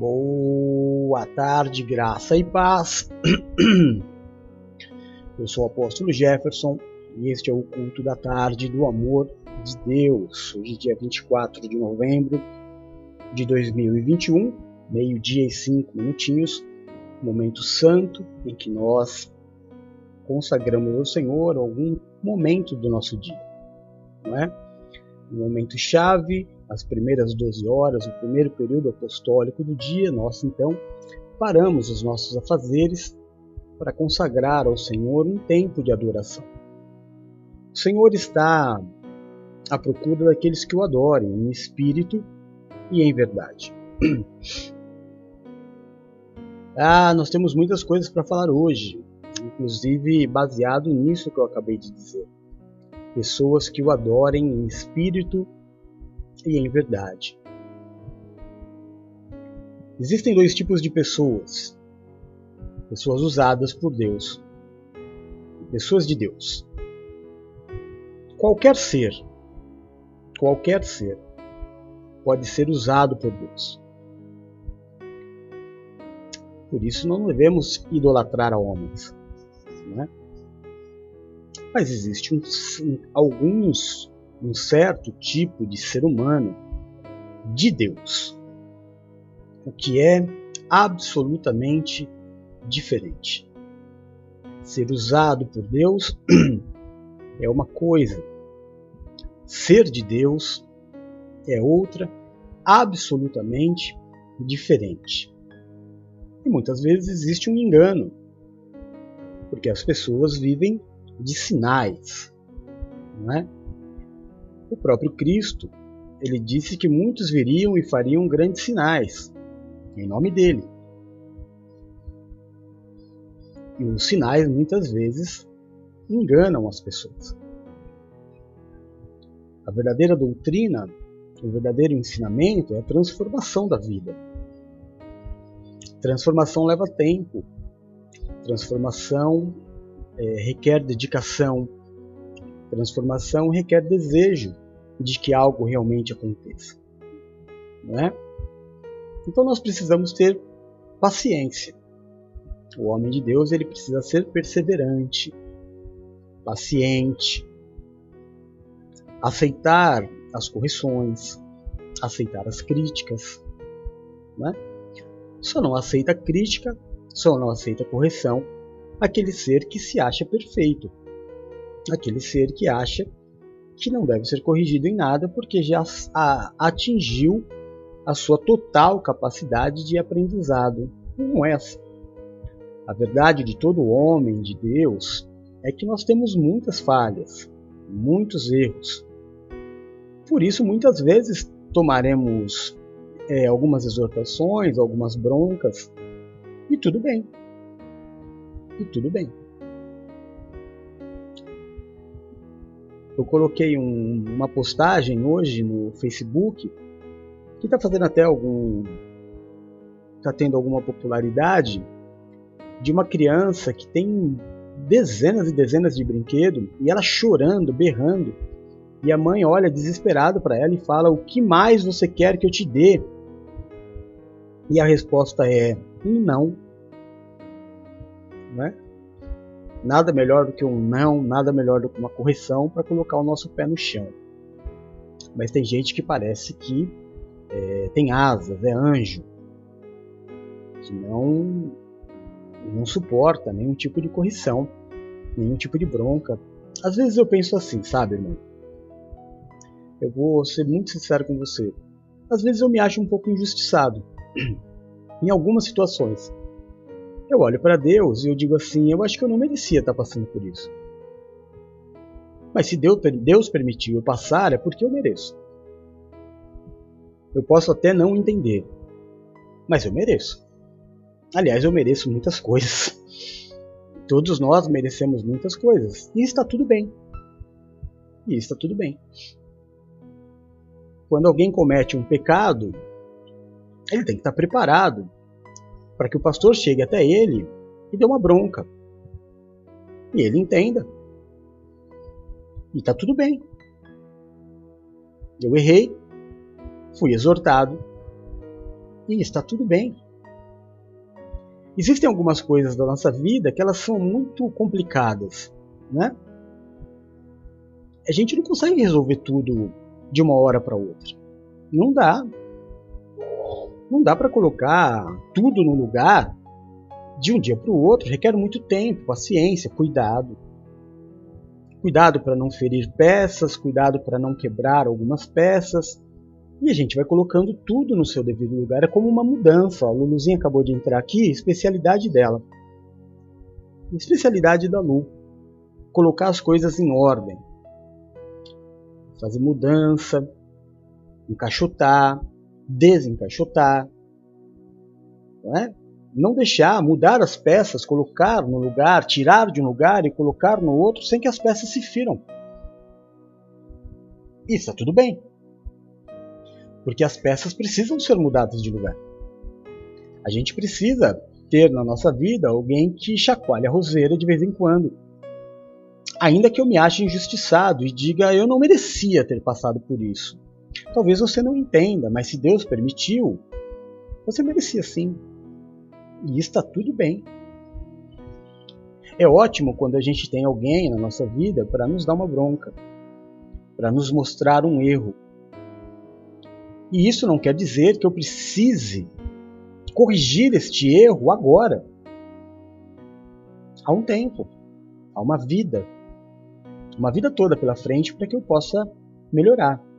Boa tarde, graça e paz. Eu sou o apóstolo Jefferson e este é o culto da tarde do amor de Deus. Hoje, dia 24 de novembro de 2021, meio-dia e cinco minutinhos, momento santo em que nós consagramos ao Senhor algum momento do nosso dia, não é? Um momento chave as primeiras 12 horas, o primeiro período apostólico do dia, nós então paramos os nossos afazeres para consagrar ao Senhor um tempo de adoração. O Senhor está à procura daqueles que o adorem em espírito e em verdade. Ah, nós temos muitas coisas para falar hoje, inclusive baseado nisso que eu acabei de dizer. Pessoas que o adorem em espírito e em verdade. Existem dois tipos de pessoas: pessoas usadas por Deus e pessoas de Deus. Qualquer ser, qualquer ser, pode ser usado por Deus. Por isso não devemos idolatrar a homens. Né? Mas existem alguns um certo tipo de ser humano de Deus, o que é absolutamente diferente. Ser usado por Deus é uma coisa, ser de Deus é outra, absolutamente diferente. E muitas vezes existe um engano, porque as pessoas vivem de sinais, não é? O próprio Cristo, ele disse que muitos viriam e fariam grandes sinais em nome dele. E os sinais muitas vezes enganam as pessoas. A verdadeira doutrina, o verdadeiro ensinamento é a transformação da vida. Transformação leva tempo. Transformação é, requer dedicação, Transformação requer desejo de que algo realmente aconteça. Não é? Então nós precisamos ter paciência. O homem de Deus ele precisa ser perseverante, paciente, aceitar as correções, aceitar as críticas. Né? Só não aceita crítica, só não aceita correção aquele ser que se acha perfeito, aquele ser que acha que não deve ser corrigido em nada porque já atingiu a sua total capacidade de aprendizado. Não é assim. A verdade de todo homem de Deus é que nós temos muitas falhas, muitos erros. Por isso, muitas vezes tomaremos é, algumas exortações, algumas broncas, e tudo bem. E tudo bem. Eu coloquei um, uma postagem hoje no Facebook que está fazendo até algum. está tendo alguma popularidade de uma criança que tem dezenas e dezenas de brinquedos e ela chorando, berrando. E a mãe olha desesperada para ela e fala: O que mais você quer que eu te dê? E a resposta é: um não. Né? Nada melhor do que um não, nada melhor do que uma correção para colocar o nosso pé no chão. Mas tem gente que parece que é, tem asas, é anjo, que não, não suporta nenhum tipo de correção, nenhum tipo de bronca. Às vezes eu penso assim, sabe, irmão? Eu vou ser muito sincero com você. Às vezes eu me acho um pouco injustiçado em algumas situações eu olho para Deus e eu digo assim: eu acho que eu não merecia estar passando por isso. Mas se Deus, Deus permitiu eu passar, é porque eu mereço. Eu posso até não entender, mas eu mereço. Aliás, eu mereço muitas coisas. Todos nós merecemos muitas coisas. E está tudo bem. E está tudo bem. Quando alguém comete um pecado, ele tem que estar preparado para que o pastor chegue até ele e dê uma bronca. E ele entenda. E está tudo bem. Eu errei, fui exortado E está tudo bem. Existem algumas coisas da nossa vida que elas são muito complicadas, né? A gente não consegue resolver tudo de uma hora para outra. Não dá. Não dá para colocar tudo no lugar de um dia para o outro. Requer muito tempo, paciência, cuidado. Cuidado para não ferir peças, cuidado para não quebrar algumas peças. E a gente vai colocando tudo no seu devido lugar. É como uma mudança. A Luluzinha acabou de entrar aqui, especialidade dela. Especialidade da Lu. Colocar as coisas em ordem. Fazer mudança, encaixotar, desencaixotar. Não, é? não deixar, mudar as peças, colocar no lugar, tirar de um lugar e colocar no outro sem que as peças se firam. Isso está tudo bem. Porque as peças precisam ser mudadas de lugar. A gente precisa ter na nossa vida alguém que chacoalhe a roseira de vez em quando. Ainda que eu me ache injustiçado e diga eu não merecia ter passado por isso. Talvez você não entenda, mas se Deus permitiu, você merecia sim. E está tudo bem. É ótimo quando a gente tem alguém na nossa vida para nos dar uma bronca, para nos mostrar um erro. E isso não quer dizer que eu precise corrigir este erro agora. Há um tempo, há uma vida, uma vida toda pela frente para que eu possa melhorar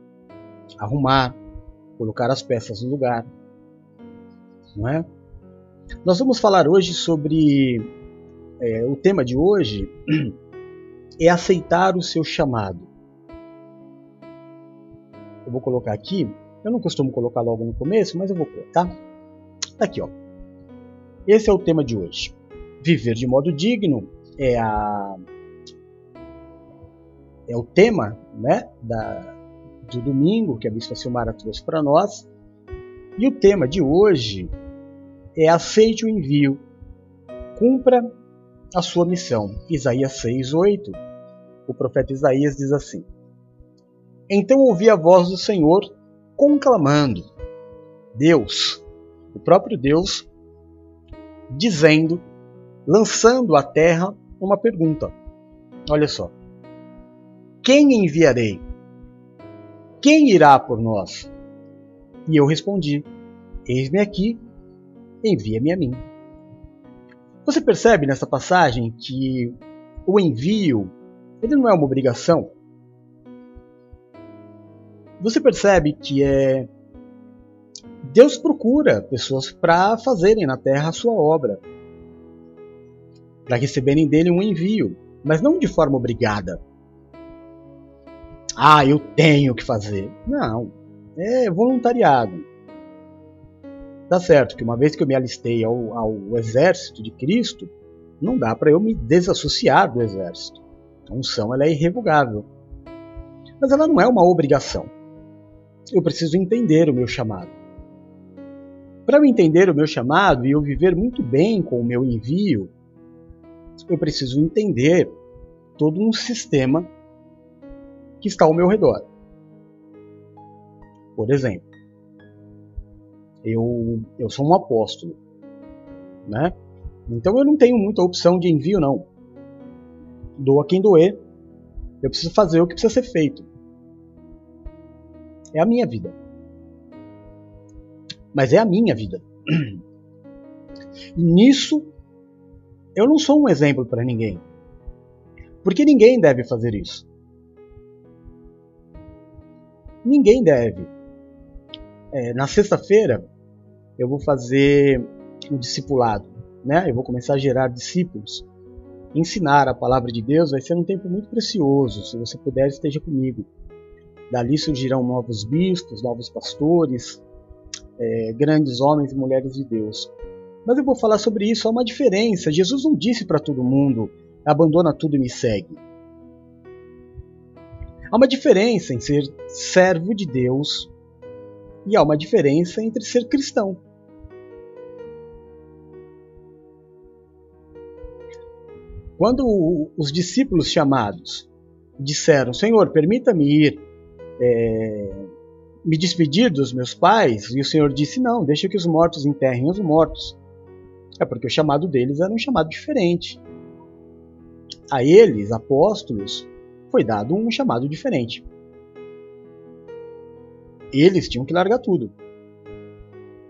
arrumar, colocar as peças no lugar. Não é? Nós vamos falar hoje sobre é, o tema de hoje é aceitar o seu chamado. Eu vou colocar aqui, eu não costumo colocar logo no começo, mas eu vou pôr, tá? Tá aqui, ó. Esse é o tema de hoje. Viver de modo digno é a é o tema, né, da, do domingo que a Bispa Silmara trouxe para nós. E o tema de hoje é aceite o envio, cumpra a sua missão. Isaías 6:8. O profeta Isaías diz assim: Então ouvi a voz do Senhor conclamando, Deus, o próprio Deus, dizendo, lançando à terra uma pergunta. Olha só. Quem enviarei? Quem irá por nós? E eu respondi: Eis-me aqui, envia-me a mim. Você percebe nessa passagem que o envio ele não é uma obrigação? Você percebe que é Deus procura pessoas para fazerem na terra a sua obra, para receberem dele um envio, mas não de forma obrigada ah, eu tenho que fazer. Não, é voluntariado. Tá certo que uma vez que eu me alistei ao, ao exército de Cristo, não dá para eu me desassociar do exército. A unção ela é irrevogável. Mas ela não é uma obrigação. Eu preciso entender o meu chamado. Para eu entender o meu chamado e eu viver muito bem com o meu envio, eu preciso entender todo um sistema que está ao meu redor. Por exemplo, eu, eu sou um apóstolo, né? Então eu não tenho muita opção de envio, não. Doa quem doer, eu preciso fazer o que precisa ser feito. É a minha vida. Mas é a minha vida. Nisso, eu não sou um exemplo para ninguém. Porque ninguém deve fazer isso. Ninguém deve. É, na sexta-feira eu vou fazer um discipulado, né? Eu vou começar a gerar discípulos. Ensinar a palavra de Deus vai ser um tempo muito precioso. Se você puder, esteja comigo. Dali surgirão novos bispos, novos pastores, é, grandes homens e mulheres de Deus. Mas eu vou falar sobre isso. Há uma diferença. Jesus não disse para todo mundo: abandona tudo e me segue. Há uma diferença em ser servo de Deus e há uma diferença entre ser cristão. Quando os discípulos chamados disseram: Senhor, permita-me ir é, me despedir dos meus pais? E o Senhor disse: Não, deixa que os mortos enterrem os mortos. É porque o chamado deles era um chamado diferente. A eles, apóstolos, foi dado um chamado diferente. Eles tinham que largar tudo.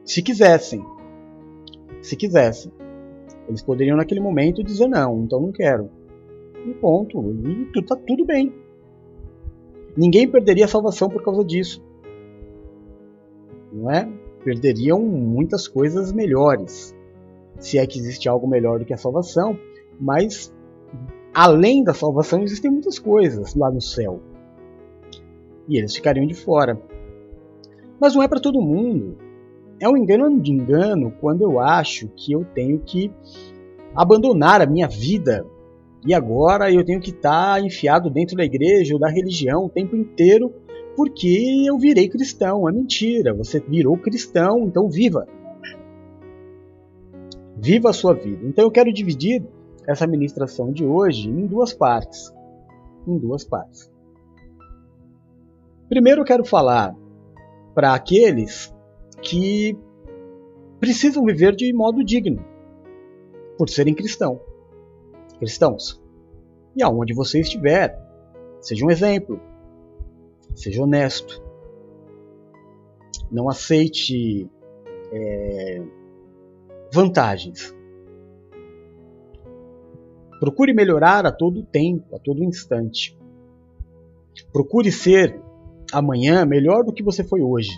Se quisessem. Se quisessem. Eles poderiam naquele momento dizer não, então não quero. E ponto. E tá tudo bem. Ninguém perderia a salvação por causa disso. Não é? Perderiam muitas coisas melhores. Se é que existe algo melhor do que a salvação, mas além da salvação existem muitas coisas lá no céu. E eles ficariam de fora. Mas não é para todo mundo. É um engano de engano quando eu acho que eu tenho que abandonar a minha vida e agora eu tenho que estar tá enfiado dentro da igreja ou da religião o tempo inteiro porque eu virei cristão. É mentira, você virou cristão, então viva. Viva a sua vida. Então eu quero dividir essa ministração de hoje em duas partes. Em duas partes. Primeiro quero falar para aqueles que precisam viver de modo digno, por serem cristão, cristãos. E aonde você estiver, seja um exemplo, seja honesto, não aceite é, vantagens. Procure melhorar a todo tempo, a todo instante. Procure ser amanhã melhor do que você foi hoje.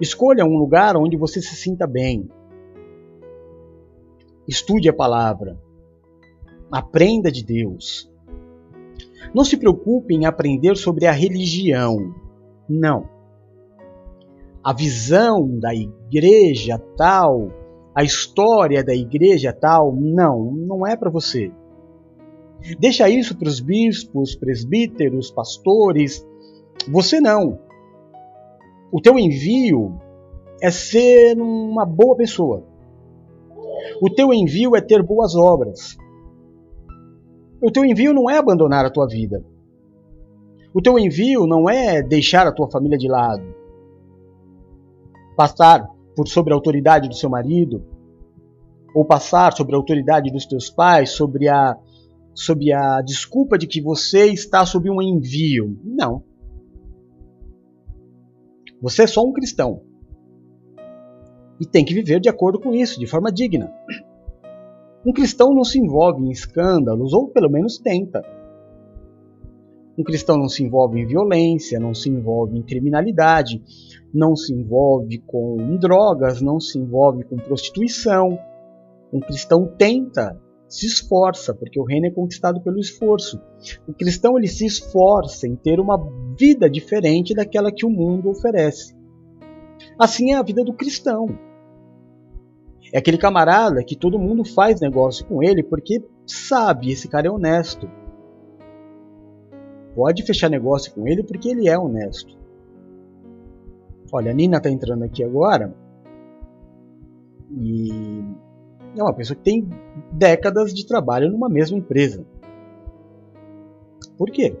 Escolha um lugar onde você se sinta bem. Estude a palavra. Aprenda de Deus. Não se preocupe em aprender sobre a religião. Não. A visão da igreja tal, a história da igreja tal, não, não é para você. Deixa isso para os bispos, presbíteros, pastores. Você não. O teu envio é ser uma boa pessoa. O teu envio é ter boas obras. O teu envio não é abandonar a tua vida. O teu envio não é deixar a tua família de lado. Passar por sobre a autoridade do seu marido, ou passar sobre a autoridade dos teus pais, sobre a sob a desculpa de que você está sob um envio. Não. Você é só um cristão. E tem que viver de acordo com isso, de forma digna. Um cristão não se envolve em escândalos, ou pelo menos tenta. Um cristão não se envolve em violência, não se envolve em criminalidade, não se envolve com drogas, não se envolve com prostituição. Um cristão tenta se esforça, porque o reino é conquistado pelo esforço. O cristão ele se esforça em ter uma vida diferente daquela que o mundo oferece. Assim é a vida do cristão. É aquele camarada que todo mundo faz negócio com ele porque sabe, esse cara é honesto. Pode fechar negócio com ele porque ele é honesto. Olha, a Nina está entrando aqui agora e é uma pessoa que tem décadas de trabalho numa mesma empresa. Por quê?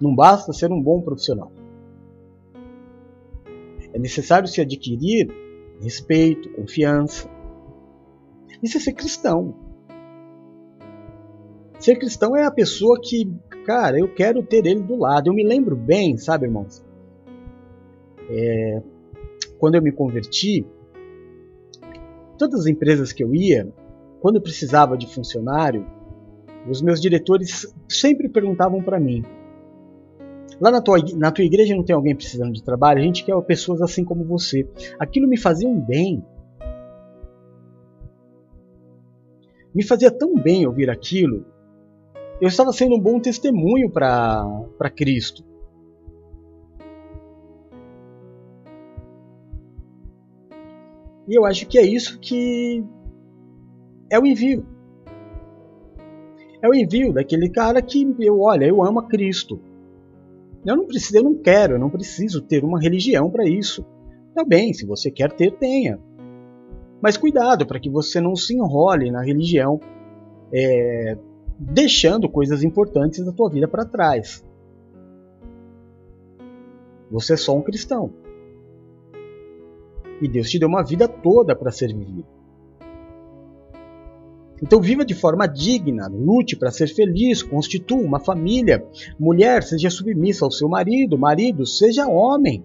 Não basta ser um bom profissional. É necessário se adquirir respeito, confiança. Isso é ser cristão. Ser cristão é a pessoa que, cara, eu quero ter ele do lado. Eu me lembro bem, sabe, irmãos? É, quando eu me converti, todas as empresas que eu ia, quando eu precisava de funcionário, os meus diretores sempre perguntavam para mim: Lá na tua, na tua igreja não tem alguém precisando de trabalho? A gente quer pessoas assim como você. Aquilo me fazia um bem. Me fazia tão bem ouvir aquilo. Eu estava sendo um bom testemunho para Cristo. E eu acho que é isso que é o envio. É o envio daquele cara que eu, olha, eu amo a Cristo. Eu não preciso, eu não quero, eu não preciso ter uma religião para isso. Tá bem, se você quer ter, tenha. Mas cuidado para que você não se enrole na religião, é, deixando coisas importantes da tua vida para trás. Você é só um cristão. E Deus te deu uma vida toda para ser vivida. Então viva de forma digna, lute para ser feliz, constitua uma família. Mulher, seja submissa ao seu marido, marido, seja homem.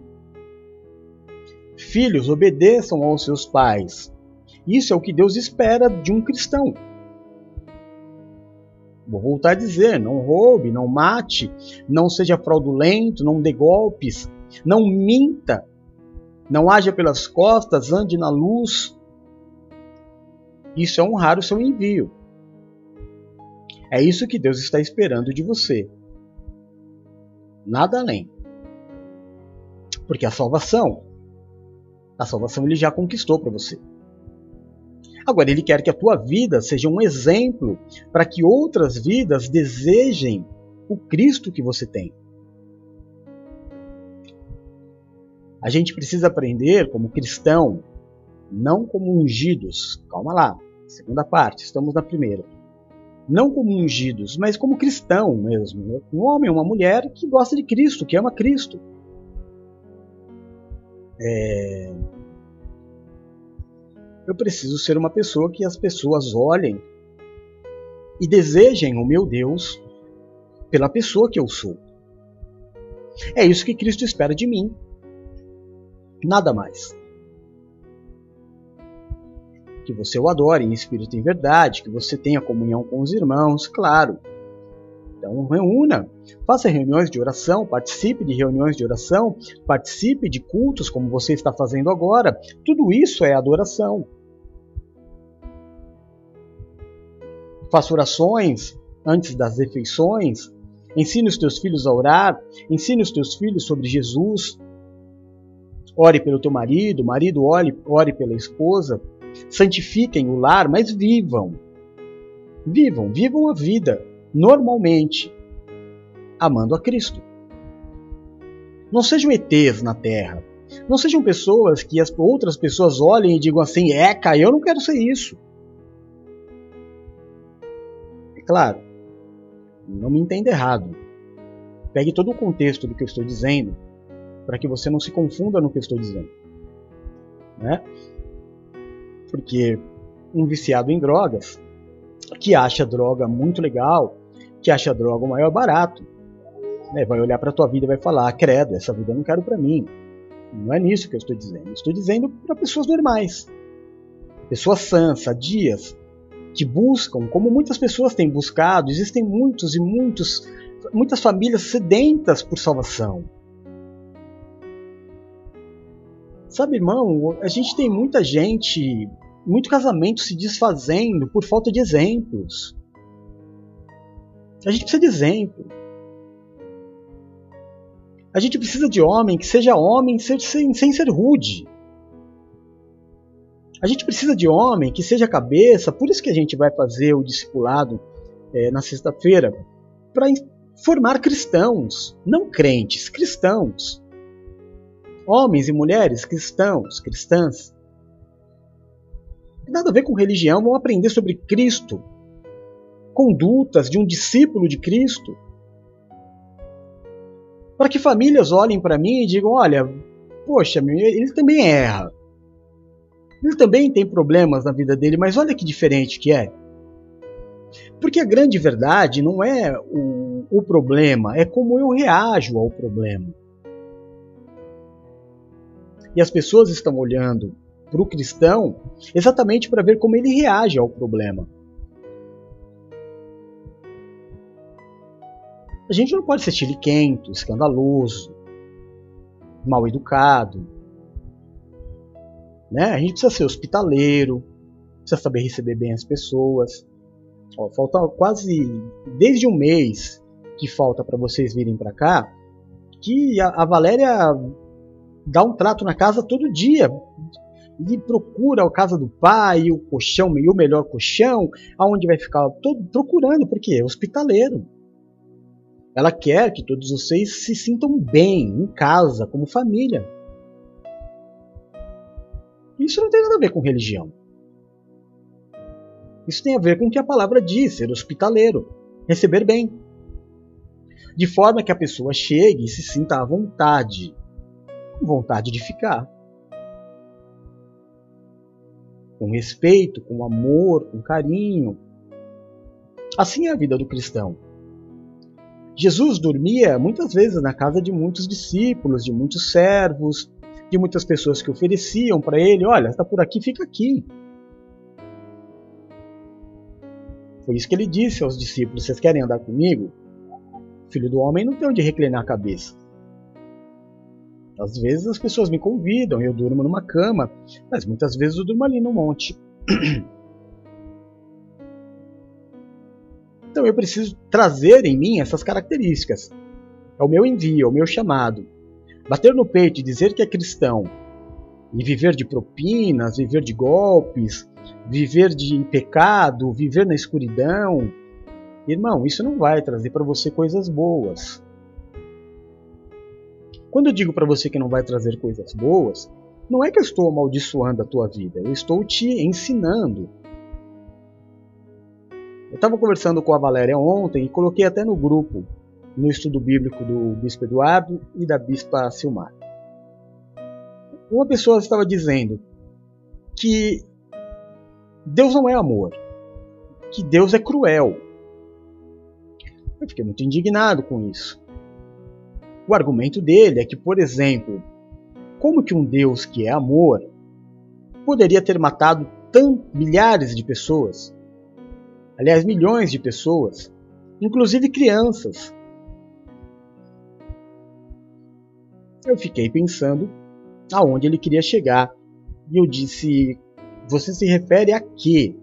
Filhos, obedeçam aos seus pais. Isso é o que Deus espera de um cristão. Vou voltar a dizer: não roube, não mate, não seja fraudulento, não dê golpes, não minta, não haja pelas costas, ande na luz. Isso é honrar o seu envio. É isso que Deus está esperando de você. Nada além. Porque a salvação, a salvação ele já conquistou para você. Agora, ele quer que a tua vida seja um exemplo para que outras vidas desejem o Cristo que você tem. A gente precisa aprender como cristão, não como ungidos. Calma lá, segunda parte, estamos na primeira. Não como ungidos, mas como cristão mesmo. Um homem, uma mulher que gosta de Cristo, que ama Cristo. É... Eu preciso ser uma pessoa que as pessoas olhem e desejem o meu Deus pela pessoa que eu sou. É isso que Cristo espera de mim. Nada mais. Que você o adore em espírito e em verdade, que você tenha comunhão com os irmãos, claro. Então reúna, faça reuniões de oração, participe de reuniões de oração, participe de cultos como você está fazendo agora. Tudo isso é adoração. Faça orações antes das refeições, ensine os teus filhos a orar, ensine os teus filhos sobre Jesus, Ore pelo teu marido, marido ore, ore pela esposa. Santifiquem o lar, mas vivam. Vivam, vivam a vida normalmente, amando a Cristo. Não sejam ETs na terra. Não sejam pessoas que as outras pessoas olhem e digam assim: Eca, eu não quero ser isso. Claro, não me entenda errado. Pegue todo o contexto do que eu estou dizendo para que você não se confunda no que eu estou dizendo. Né? Porque um viciado em drogas, que acha droga muito legal, que acha droga o maior barato, né? vai olhar para a tua vida e vai falar: credo, essa vida eu não quero para mim. Não é nisso que eu estou dizendo. Estou dizendo para pessoas normais, pessoas sãs, sadias, que buscam, como muitas pessoas têm buscado. Existem muitos e muitos, muitas famílias sedentas por salvação Sabe, irmão, a gente tem muita gente, muito casamento se desfazendo por falta de exemplos. A gente precisa de exemplo. A gente precisa de homem que seja homem sem, sem, ser rude. A gente precisa de homem que seja cabeça, por isso que a gente vai fazer o discipulado é, na sexta-feira, para formar cristãos, não crentes, cristãos homens e mulheres cristãos, cristãs. Nada a ver com religião, vão aprender sobre Cristo, condutas de um discípulo de Cristo. Para que famílias olhem para mim e digam: olha, poxa, ele também erra. Ele também tem problemas na vida dele, mas olha que diferente que é. Porque a grande verdade não é o, o problema, é como eu reajo ao problema. E as pessoas estão olhando para o cristão exatamente para ver como ele reage ao problema. A gente não pode ser chiliquento, escandaloso, mal educado. Né? A gente precisa ser hospitaleiro, precisa saber receber bem as pessoas. Ó, falta quase desde um mês que falta para vocês virem para cá, que a, a Valéria dá um trato na casa todo dia. E procura a casa do pai, o colchão, e o melhor colchão, aonde vai ficar, todo procurando, porque é hospitaleiro. Ela quer que todos vocês se sintam bem em casa, como família. Isso não tem nada a ver com religião. Isso tem a ver com o que a palavra diz, ser hospitaleiro, receber bem. De forma que a pessoa chegue e se sinta à vontade com vontade de ficar. Com respeito, com amor, com carinho. Assim é a vida do cristão. Jesus dormia muitas vezes na casa de muitos discípulos, de muitos servos, de muitas pessoas que ofereciam para ele: olha, está por aqui, fica aqui. Foi isso que ele disse aos discípulos: vocês querem andar comigo? Filho do homem não tem onde reclinar a cabeça. Às vezes as pessoas me convidam, eu durmo numa cama, mas muitas vezes eu durmo ali no monte. Então eu preciso trazer em mim essas características. É o meu envio, é o meu chamado. Bater no peito e dizer que é cristão e viver de propinas, viver de golpes, viver de pecado, viver na escuridão, irmão, isso não vai trazer para você coisas boas. Quando eu digo para você que não vai trazer coisas boas, não é que eu estou amaldiçoando a tua vida, eu estou te ensinando. Eu estava conversando com a Valéria ontem e coloquei até no grupo, no estudo bíblico do Bispo Eduardo e da Bispa Silmar. Uma pessoa estava dizendo que Deus não é amor, que Deus é cruel. Eu fiquei muito indignado com isso. O argumento dele é que, por exemplo, como que um Deus que é amor poderia ter matado tão milhares de pessoas? aliás, milhões de pessoas, inclusive crianças. Eu fiquei pensando aonde ele queria chegar e eu disse: Você se refere a quê?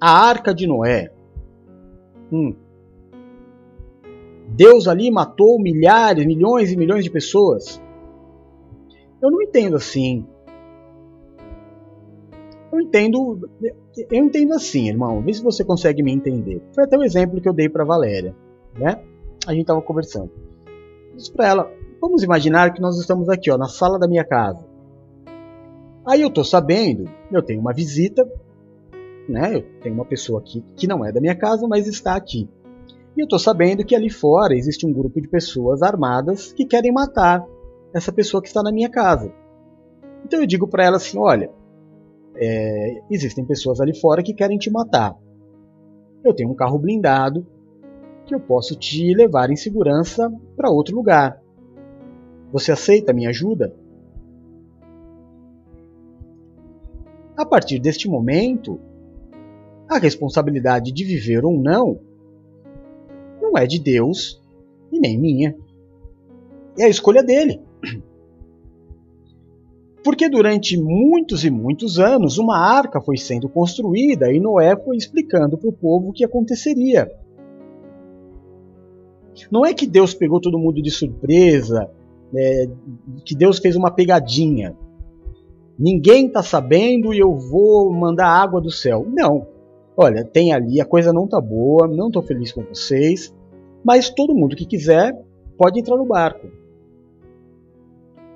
A arca de Noé. Hum. Deus ali matou milhares, milhões e milhões de pessoas. Eu não entendo assim. Eu entendo, eu entendo assim, irmão. Vê se você consegue me entender. Foi até o exemplo que eu dei para Valéria, né? A gente estava conversando. Disse para ela: Vamos imaginar que nós estamos aqui, ó, na sala da minha casa. Aí eu tô sabendo, eu tenho uma visita, né? Eu tenho uma pessoa aqui que não é da minha casa, mas está aqui. E eu tô sabendo que ali fora existe um grupo de pessoas armadas que querem matar essa pessoa que está na minha casa. Então eu digo para ela assim: olha, é, existem pessoas ali fora que querem te matar. Eu tenho um carro blindado que eu posso te levar em segurança para outro lugar. Você aceita minha ajuda? A partir deste momento, a responsabilidade de viver ou não não é de Deus e nem minha. É a escolha dele. Porque durante muitos e muitos anos uma arca foi sendo construída e Noé foi explicando para o povo o que aconteceria. Não é que Deus pegou todo mundo de surpresa, é, que Deus fez uma pegadinha. Ninguém está sabendo e eu vou mandar água do céu. Não. Olha, tem ali, a coisa não tá boa, não estou feliz com vocês, mas todo mundo que quiser pode entrar no barco.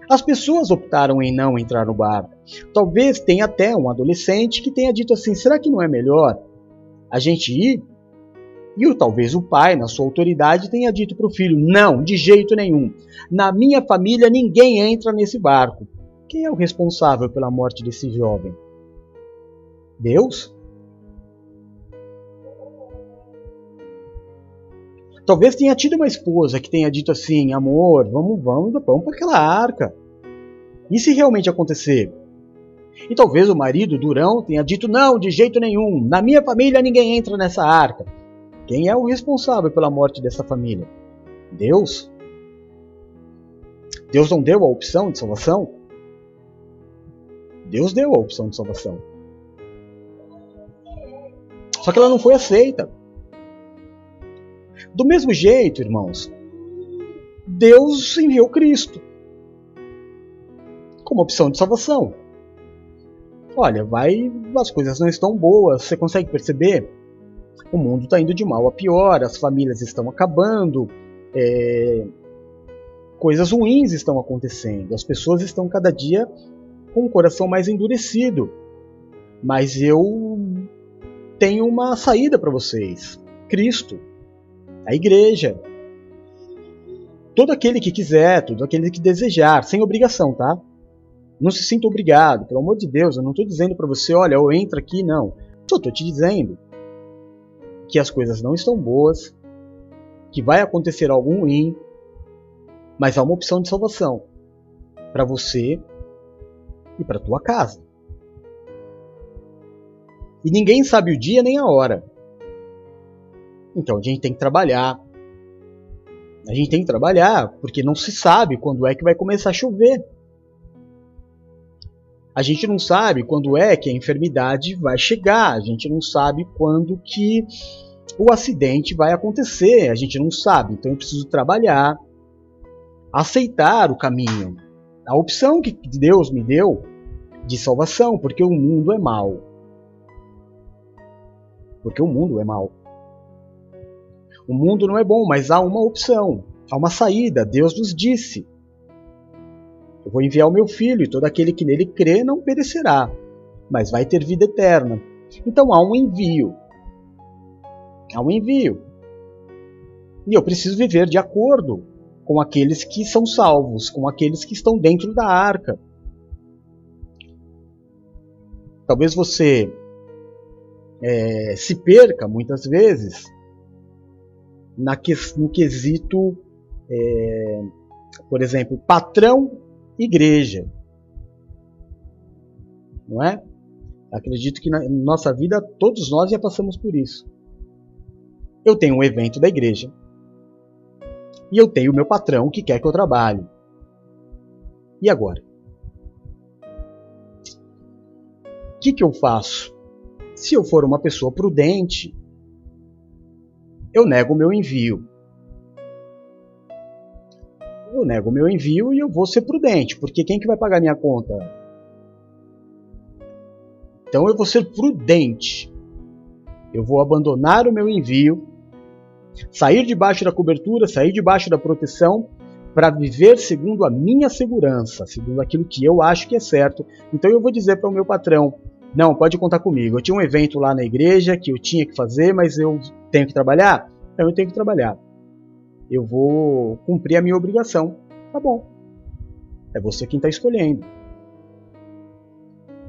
As pessoas optaram em não entrar no barco. Talvez tenha até um adolescente que tenha dito assim: será que não é melhor a gente ir? E talvez o pai, na sua autoridade, tenha dito para o filho: não, de jeito nenhum. Na minha família ninguém entra nesse barco. Quem é o responsável pela morte desse jovem? Deus? Talvez tenha tido uma esposa que tenha dito assim: amor, vamos, vamos, vamos para aquela arca. E se realmente acontecer? E talvez o marido durão tenha dito: não, de jeito nenhum, na minha família ninguém entra nessa arca. Quem é o responsável pela morte dessa família? Deus? Deus não deu a opção de salvação? Deus deu a opção de salvação. Só que ela não foi aceita. Do mesmo jeito, irmãos, Deus enviou Cristo como opção de salvação. Olha, vai, as coisas não estão boas, você consegue perceber? O mundo está indo de mal a pior, as famílias estão acabando, é, coisas ruins estão acontecendo, as pessoas estão cada dia com o coração mais endurecido. Mas eu tenho uma saída para vocês: Cristo a igreja. todo aquele que quiser, todo aquele que desejar, sem obrigação, tá? Não se sinta obrigado, pelo amor de Deus, eu não estou dizendo para você, olha, eu entro aqui, não. Só estou te dizendo que as coisas não estão boas, que vai acontecer algo ruim, mas há uma opção de salvação para você e para tua casa. E ninguém sabe o dia nem a hora. Então a gente tem que trabalhar. A gente tem que trabalhar porque não se sabe quando é que vai começar a chover. A gente não sabe quando é que a enfermidade vai chegar, a gente não sabe quando que o acidente vai acontecer, a gente não sabe. Então eu preciso trabalhar, aceitar o caminho, a opção que Deus me deu de salvação, porque o mundo é mau. Porque o mundo é mau. O mundo não é bom, mas há uma opção, há uma saída. Deus nos disse: eu vou enviar o meu filho, e todo aquele que nele crê não perecerá, mas vai ter vida eterna. Então há um envio. Há um envio. E eu preciso viver de acordo com aqueles que são salvos, com aqueles que estão dentro da arca. Talvez você é, se perca muitas vezes na que, no quesito, é, por exemplo, patrão igreja. Não é? Acredito que na nossa vida todos nós já passamos por isso. Eu tenho um evento da igreja e eu tenho o meu patrão que quer que eu trabalhe. E agora? O que, que eu faço? Se eu for uma pessoa prudente, eu nego o meu envio eu nego o meu envio e eu vou ser prudente, porque quem que vai pagar minha conta? Então eu vou ser prudente. Eu vou abandonar o meu envio, sair debaixo da cobertura, sair debaixo da proteção, para viver segundo a minha segurança, segundo aquilo que eu acho que é certo. Então eu vou dizer para o meu patrão: não, pode contar comigo. Eu tinha um evento lá na igreja que eu tinha que fazer, mas eu tenho que trabalhar? Então eu tenho que trabalhar eu vou cumprir a minha obrigação. Tá bom. É você quem está escolhendo.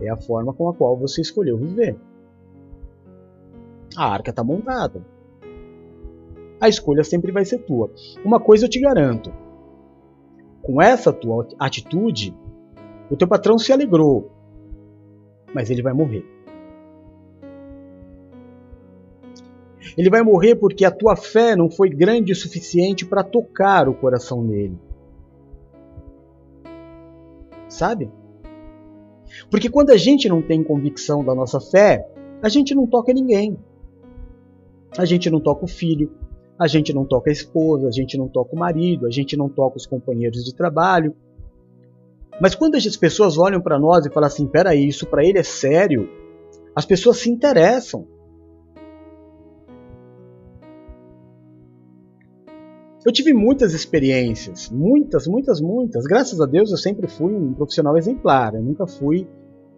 É a forma com a qual você escolheu viver. A arca está montada. A escolha sempre vai ser tua. Uma coisa eu te garanto: com essa tua atitude, o teu patrão se alegrou, mas ele vai morrer. Ele vai morrer porque a tua fé não foi grande o suficiente para tocar o coração dele. Sabe? Porque quando a gente não tem convicção da nossa fé, a gente não toca ninguém. A gente não toca o filho, a gente não toca a esposa, a gente não toca o marido, a gente não toca os companheiros de trabalho. Mas quando as pessoas olham para nós e falam assim: peraí, isso para ele é sério, as pessoas se interessam. Eu tive muitas experiências, muitas, muitas, muitas. Graças a Deus eu sempre fui um profissional exemplar, eu nunca fui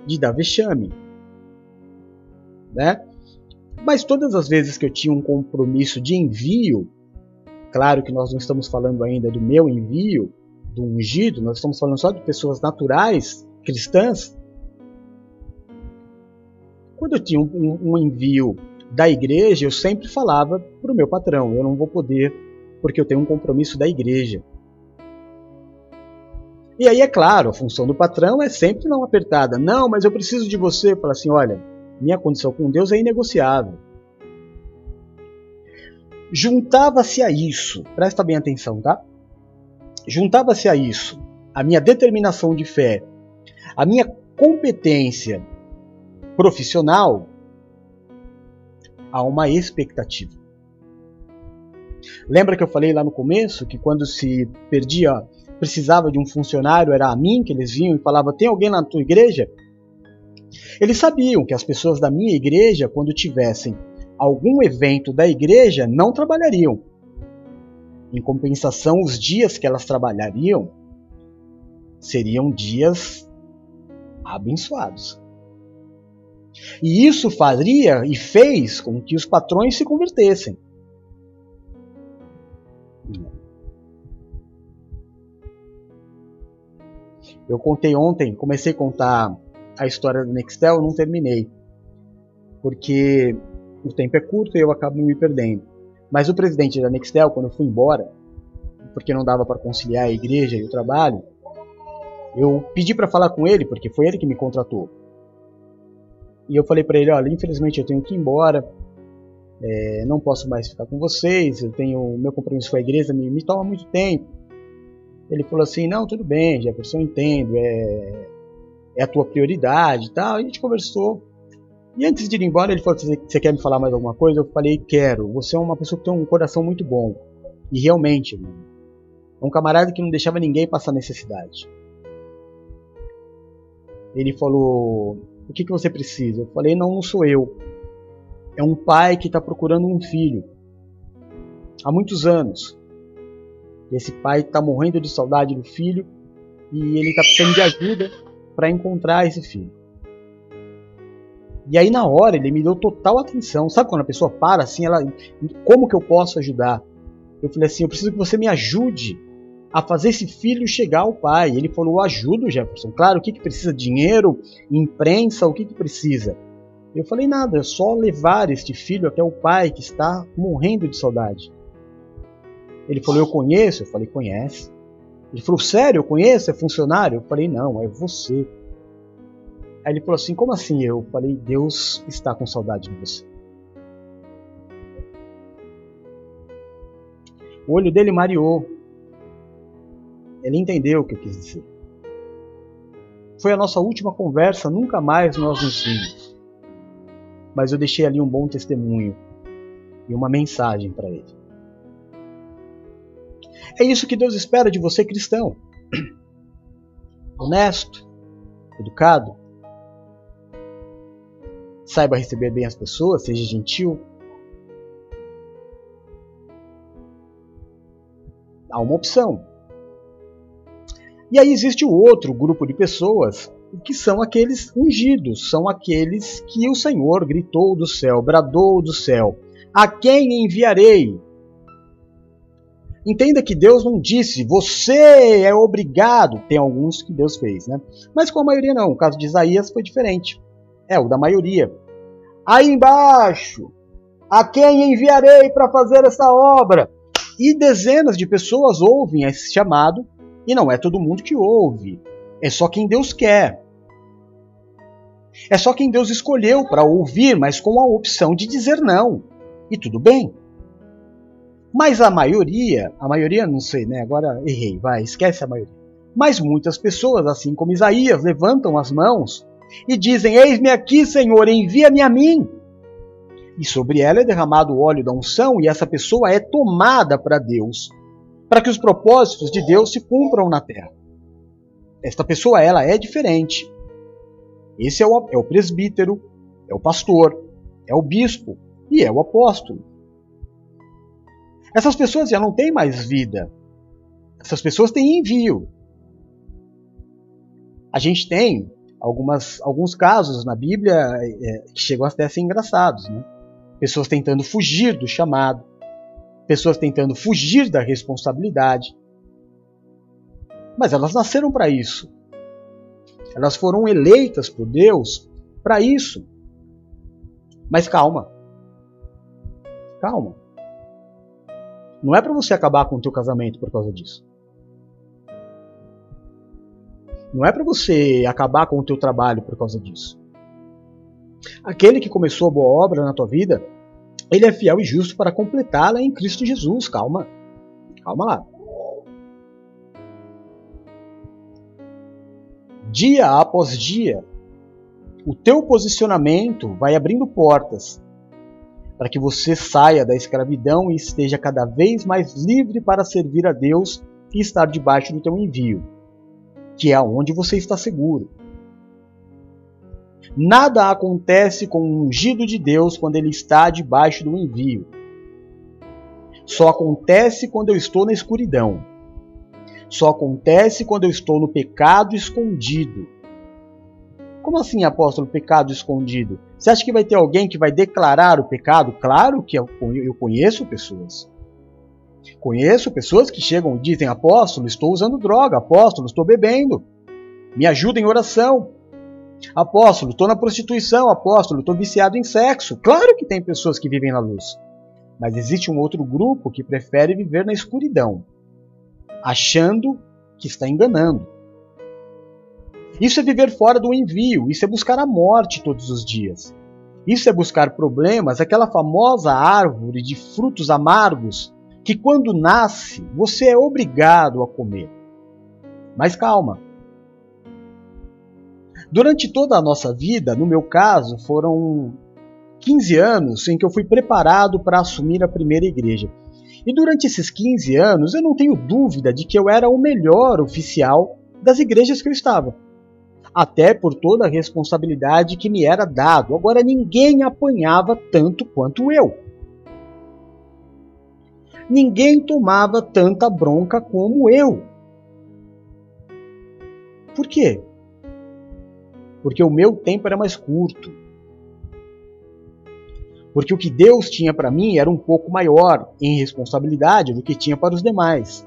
de dar vexame. Né? Mas todas as vezes que eu tinha um compromisso de envio, claro que nós não estamos falando ainda do meu envio, do ungido, nós estamos falando só de pessoas naturais, cristãs. Quando eu tinha um, um envio da igreja, eu sempre falava para o meu patrão: eu não vou poder porque eu tenho um compromisso da igreja. E aí, é claro, a função do patrão é sempre não apertada. Não, mas eu preciso de você. Fala assim: olha, minha condição com Deus é inegociável. Juntava-se a isso, presta bem atenção, tá? Juntava-se a isso a minha determinação de fé, a minha competência profissional, a uma expectativa. Lembra que eu falei lá no começo que quando se perdia, precisava de um funcionário, era a mim que eles vinham e falavam: Tem alguém na tua igreja? Eles sabiam que as pessoas da minha igreja, quando tivessem algum evento da igreja, não trabalhariam. Em compensação, os dias que elas trabalhariam seriam dias abençoados. E isso faria e fez com que os patrões se convertessem. Eu contei ontem, comecei a contar a história do Nextel, não terminei. Porque o tempo é curto e eu acabo me perdendo. Mas o presidente da Nextel, quando eu fui embora, porque não dava para conciliar a igreja e o trabalho, eu pedi para falar com ele, porque foi ele que me contratou. E eu falei para ele, olha, infelizmente eu tenho que ir embora, é, não posso mais ficar com vocês, eu tenho meu compromisso com a igreja, me, me toma muito tempo. Ele falou assim, não, tudo bem, Jefferson, eu entendo, é, é a tua prioridade e tal. A gente conversou. E antes de ir embora, ele falou, você quer me falar mais alguma coisa? Eu falei, quero, você é uma pessoa que tem um coração muito bom. E realmente, é um camarada que não deixava ninguém passar necessidade. Ele falou, o que, que você precisa? Eu falei, não, não sou eu. É um pai que está procurando um filho. Há muitos anos. Esse pai está morrendo de saudade do filho e ele está precisando de ajuda para encontrar esse filho. E aí na hora ele me deu total atenção. Sabe quando a pessoa para assim, ela, como que eu posso ajudar? Eu falei assim, eu preciso que você me ajude a fazer esse filho chegar ao pai. Ele falou, ajudo, Jefferson. Claro, o que, que precisa? Dinheiro, imprensa, o que, que precisa? Eu falei, nada, é só levar este filho até o pai que está morrendo de saudade. Ele falou, eu conheço? Eu falei, conhece. Ele falou, sério, eu conheço? É funcionário? Eu falei, não, é você. Aí ele falou assim, como assim? Eu falei, Deus está com saudade de você. O olho dele mareou. Ele entendeu o que eu quis dizer. Foi a nossa última conversa, nunca mais nós nos vimos. Mas eu deixei ali um bom testemunho e uma mensagem para ele. É isso que Deus espera de você, cristão. Honesto, educado, saiba receber bem as pessoas, seja gentil. Há uma opção. E aí existe o outro grupo de pessoas que são aqueles ungidos, são aqueles que o Senhor gritou do céu, bradou do céu: A quem enviarei? Entenda que Deus não disse, você é obrigado. Tem alguns que Deus fez, né? Mas com a maioria não. O caso de Isaías foi diferente. É, o da maioria. Aí embaixo, a quem enviarei para fazer essa obra? E dezenas de pessoas ouvem esse chamado e não é todo mundo que ouve. É só quem Deus quer. É só quem Deus escolheu para ouvir, mas com a opção de dizer não. E tudo bem. Mas a maioria, a maioria não sei, né? Agora errei, vai, esquece a maioria. Mas muitas pessoas, assim como Isaías, levantam as mãos e dizem: Eis-me aqui, Senhor, envia-me a mim. E sobre ela é derramado o óleo da unção, e essa pessoa é tomada para Deus para que os propósitos de Deus se cumpram na terra. Esta pessoa, ela é diferente. Esse é o, é o presbítero, é o pastor, é o bispo e é o apóstolo. Essas pessoas já não têm mais vida. Essas pessoas têm envio. A gente tem algumas, alguns casos na Bíblia é, que chegam até a ser engraçados. Né? Pessoas tentando fugir do chamado, pessoas tentando fugir da responsabilidade. Mas elas nasceram para isso. Elas foram eleitas por Deus para isso. Mas calma. Calma. Não é para você acabar com o teu casamento por causa disso. Não é para você acabar com o teu trabalho por causa disso. Aquele que começou a boa obra na tua vida ele é fiel e justo para completá-la em Cristo Jesus. Calma. Calma lá. Dia após dia, o teu posicionamento vai abrindo portas para que você saia da escravidão e esteja cada vez mais livre para servir a Deus e estar debaixo do teu envio, que é onde você está seguro. Nada acontece com o ungido de Deus quando ele está debaixo do envio. Só acontece quando eu estou na escuridão. Só acontece quando eu estou no pecado escondido. Como assim, apóstolo, pecado escondido? Você acha que vai ter alguém que vai declarar o pecado? Claro que eu conheço pessoas. Conheço pessoas que chegam e dizem: Apóstolo, estou usando droga, apóstolo, estou bebendo. Me ajuda em oração. Apóstolo, estou na prostituição, apóstolo, estou viciado em sexo. Claro que tem pessoas que vivem na luz. Mas existe um outro grupo que prefere viver na escuridão, achando que está enganando. Isso é viver fora do envio, isso é buscar a morte todos os dias. Isso é buscar problemas, aquela famosa árvore de frutos amargos que quando nasce você é obrigado a comer. Mas calma. Durante toda a nossa vida, no meu caso, foram 15 anos em que eu fui preparado para assumir a primeira igreja. E durante esses 15 anos, eu não tenho dúvida de que eu era o melhor oficial das igrejas que eu estava até por toda a responsabilidade que me era dado. Agora ninguém apanhava tanto quanto eu. Ninguém tomava tanta bronca como eu. Por quê? Porque o meu tempo era mais curto. Porque o que Deus tinha para mim era um pouco maior em responsabilidade do que tinha para os demais.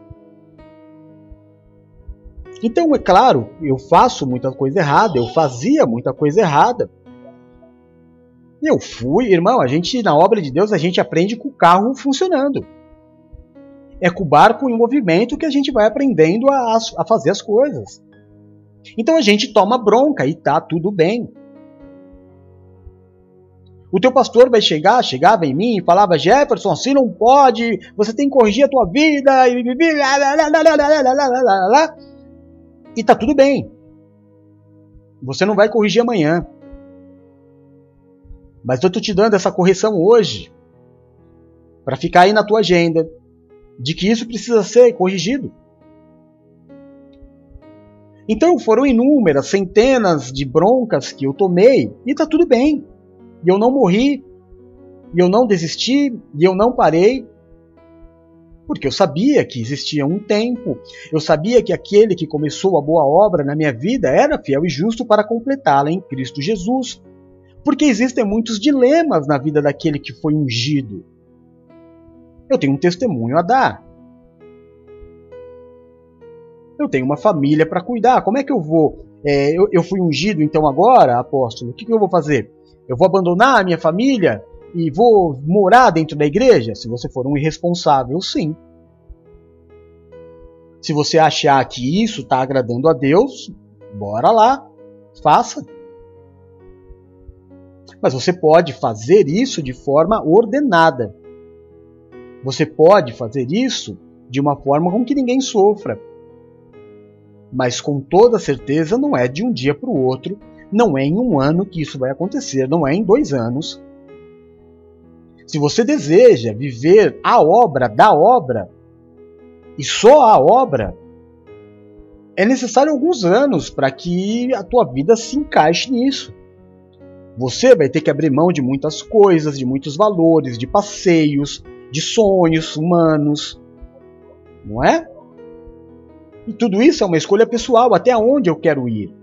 Então, é claro, eu faço muita coisa errada, eu fazia muita coisa errada. Eu fui, irmão, a gente na obra de Deus a gente aprende com o carro funcionando. É com o barco em movimento que a gente vai aprendendo a, a fazer as coisas. Então a gente toma bronca e tá tudo bem. O teu pastor vai chegar, chegava em mim e falava: Jefferson, assim não pode, você tem que corrigir a tua vida. E e tá tudo bem. Você não vai corrigir amanhã. Mas eu estou te dando essa correção hoje para ficar aí na tua agenda de que isso precisa ser corrigido. Então foram inúmeras, centenas de broncas que eu tomei e tá tudo bem. E eu não morri, e eu não desisti, e eu não parei, porque eu sabia que existia um tempo, eu sabia que aquele que começou a boa obra na minha vida era fiel e justo para completá-la em Cristo Jesus. Porque existem muitos dilemas na vida daquele que foi ungido. Eu tenho um testemunho a dar. Eu tenho uma família para cuidar. Como é que eu vou? É, eu, eu, fui ungido então agora, apóstolo. O que, que eu vou fazer? Eu vou abandonar a minha família? E vou morar dentro da igreja? Se você for um irresponsável, sim. Se você achar que isso está agradando a Deus, bora lá, faça. Mas você pode fazer isso de forma ordenada. Você pode fazer isso de uma forma com que ninguém sofra. Mas com toda certeza não é de um dia para o outro, não é em um ano que isso vai acontecer, não é em dois anos, se você deseja viver a obra da obra, e só a obra, é necessário alguns anos para que a tua vida se encaixe nisso. Você vai ter que abrir mão de muitas coisas, de muitos valores, de passeios, de sonhos humanos, não é? E tudo isso é uma escolha pessoal, até onde eu quero ir.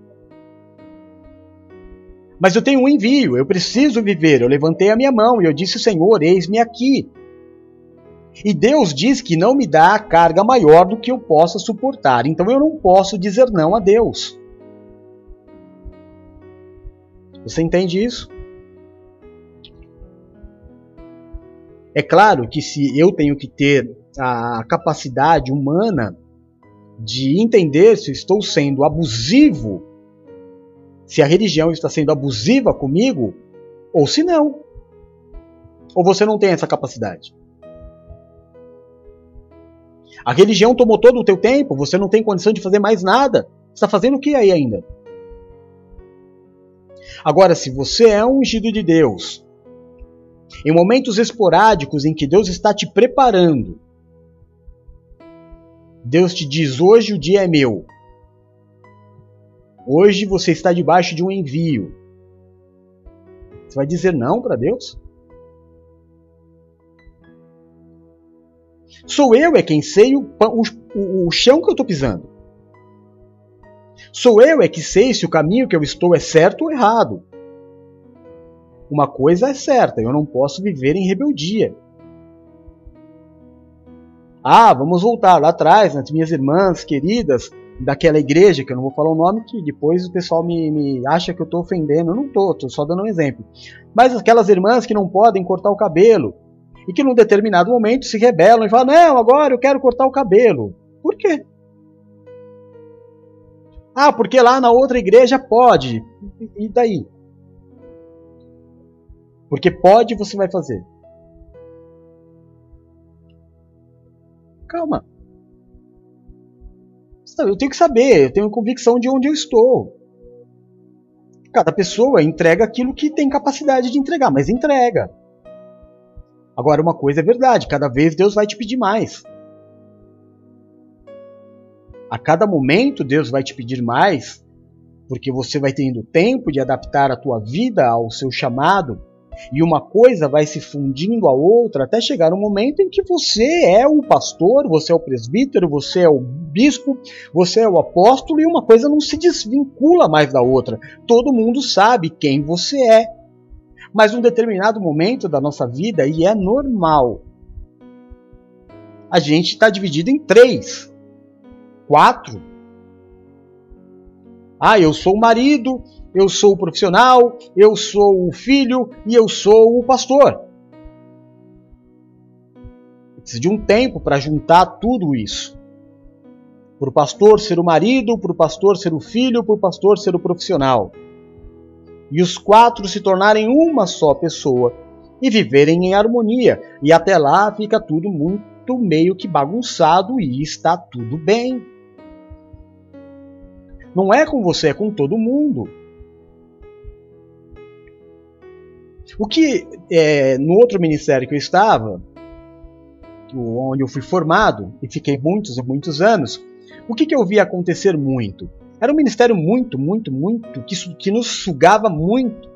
Mas eu tenho um envio, eu preciso viver. Eu levantei a minha mão e eu disse: Senhor, eis-me aqui. E Deus diz que não me dá carga maior do que eu possa suportar. Então eu não posso dizer não a Deus. Você entende isso? É claro que se eu tenho que ter a capacidade humana de entender se estou sendo abusivo se a religião está sendo abusiva comigo ou se não. Ou você não tem essa capacidade. A religião tomou todo o teu tempo, você não tem condição de fazer mais nada. Você está fazendo o que aí ainda? Agora, se você é um ungido de Deus, em momentos esporádicos em que Deus está te preparando, Deus te diz: hoje o dia é meu. Hoje você está debaixo de um envio. Você vai dizer não para Deus? Sou eu é quem sei o, o, o chão que eu estou pisando. Sou eu é que sei se o caminho que eu estou é certo ou errado. Uma coisa é certa, eu não posso viver em rebeldia. Ah, vamos voltar lá atrás, nas minhas irmãs queridas, daquela igreja, que eu não vou falar o nome, que depois o pessoal me, me acha que eu estou ofendendo. Eu não estou, estou só dando um exemplo. Mas aquelas irmãs que não podem cortar o cabelo e que num determinado momento se rebelam e falam: Não, agora eu quero cortar o cabelo. Por quê? Ah, porque lá na outra igreja pode. E daí? Porque pode, você vai fazer. Calma. Eu tenho que saber, eu tenho convicção de onde eu estou. Cada pessoa entrega aquilo que tem capacidade de entregar, mas entrega. Agora, uma coisa é verdade: cada vez Deus vai te pedir mais. A cada momento Deus vai te pedir mais, porque você vai tendo tempo de adaptar a tua vida ao seu chamado, e uma coisa vai se fundindo à outra até chegar um momento em que você é o pastor, você é o presbítero, você é o bispo, você é o apóstolo e uma coisa não se desvincula mais da outra. Todo mundo sabe quem você é. Mas um determinado momento da nossa vida, e é normal, a gente está dividido em três, quatro. Ah, eu sou o marido, eu sou o profissional, eu sou o filho e eu sou o pastor. Precisa de um tempo para juntar tudo isso. Para o pastor ser o marido, para o pastor ser o filho, para o pastor ser o profissional. E os quatro se tornarem uma só pessoa e viverem em harmonia. E até lá fica tudo muito meio que bagunçado e está tudo bem. Não é com você, é com todo mundo. O que é, no outro ministério que eu estava, onde eu fui formado e fiquei muitos e muitos anos, o que, que eu vi acontecer muito? Era um ministério muito, muito, muito, que, que nos sugava muito.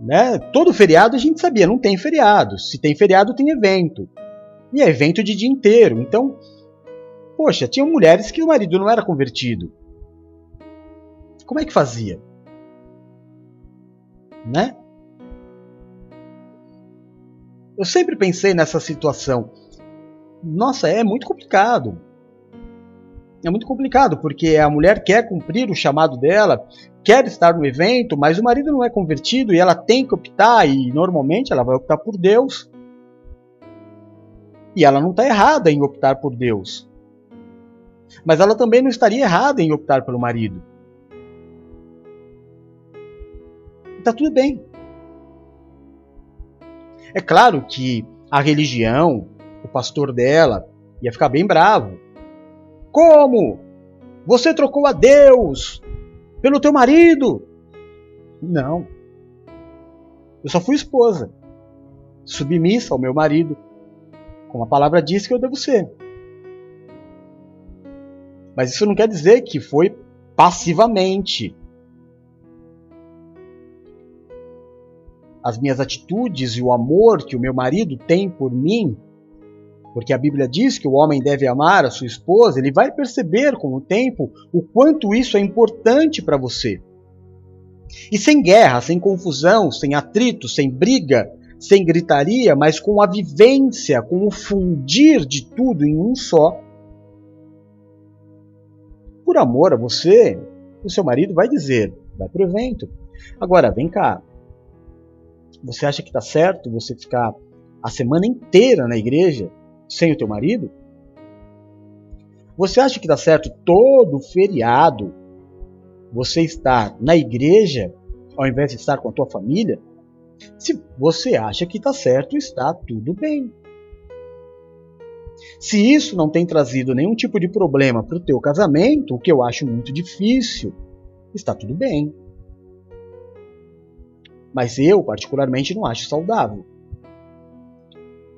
Né? Todo feriado a gente sabia, não tem feriado. Se tem feriado, tem evento. E é evento de dia inteiro. Então, poxa, tinha mulheres que o marido não era convertido. Como é que fazia? Né? Eu sempre pensei nessa situação. Nossa, é muito complicado. É muito complicado, porque a mulher quer cumprir o chamado dela, quer estar no evento, mas o marido não é convertido e ela tem que optar, e normalmente ela vai optar por Deus. E ela não está errada em optar por Deus. Mas ela também não estaria errada em optar pelo marido. Está tudo bem. É claro que a religião, o pastor dela, ia ficar bem bravo. Como? Você trocou a Deus pelo teu marido? Não. Eu só fui esposa, submissa ao meu marido, como a palavra diz que eu devo ser. Mas isso não quer dizer que foi passivamente. As minhas atitudes e o amor que o meu marido tem por mim, porque a Bíblia diz que o homem deve amar a sua esposa, ele vai perceber com o tempo o quanto isso é importante para você. E sem guerra, sem confusão, sem atrito, sem briga, sem gritaria, mas com a vivência, com o fundir de tudo em um só. Por amor a você, o seu marido vai dizer: vai para o evento. Agora, vem cá, você acha que está certo você ficar a semana inteira na igreja sem o teu marido? Você acha que está certo todo feriado você estar na igreja ao invés de estar com a tua família? Se você acha que está certo, está tudo bem. Se isso não tem trazido nenhum tipo de problema para o teu casamento, o que eu acho muito difícil, está tudo bem. Mas eu, particularmente, não acho saudável.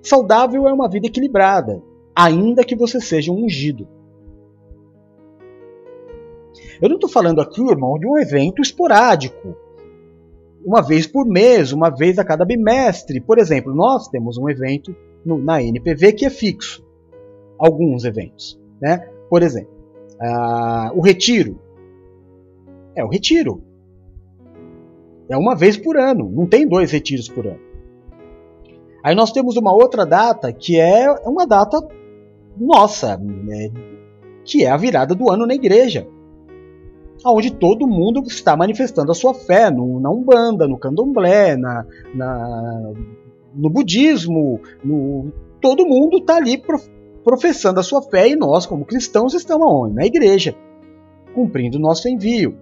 Saudável é uma vida equilibrada, ainda que você seja um ungido. Eu não estou falando aqui, irmão, de um evento esporádico. Uma vez por mês, uma vez a cada bimestre. Por exemplo, nós temos um evento no, na NPV que é fixo. Alguns eventos. Né? Por exemplo, uh, o retiro. É o retiro. É uma vez por ano, não tem dois retiros por ano. Aí nós temos uma outra data que é uma data nossa, é que é a virada do ano na igreja. Onde todo mundo está manifestando a sua fé, no, na Umbanda, no Candomblé, na, na no budismo, no, todo mundo está ali professando a sua fé e nós, como cristãos, estamos aonde? Na igreja, cumprindo o nosso envio.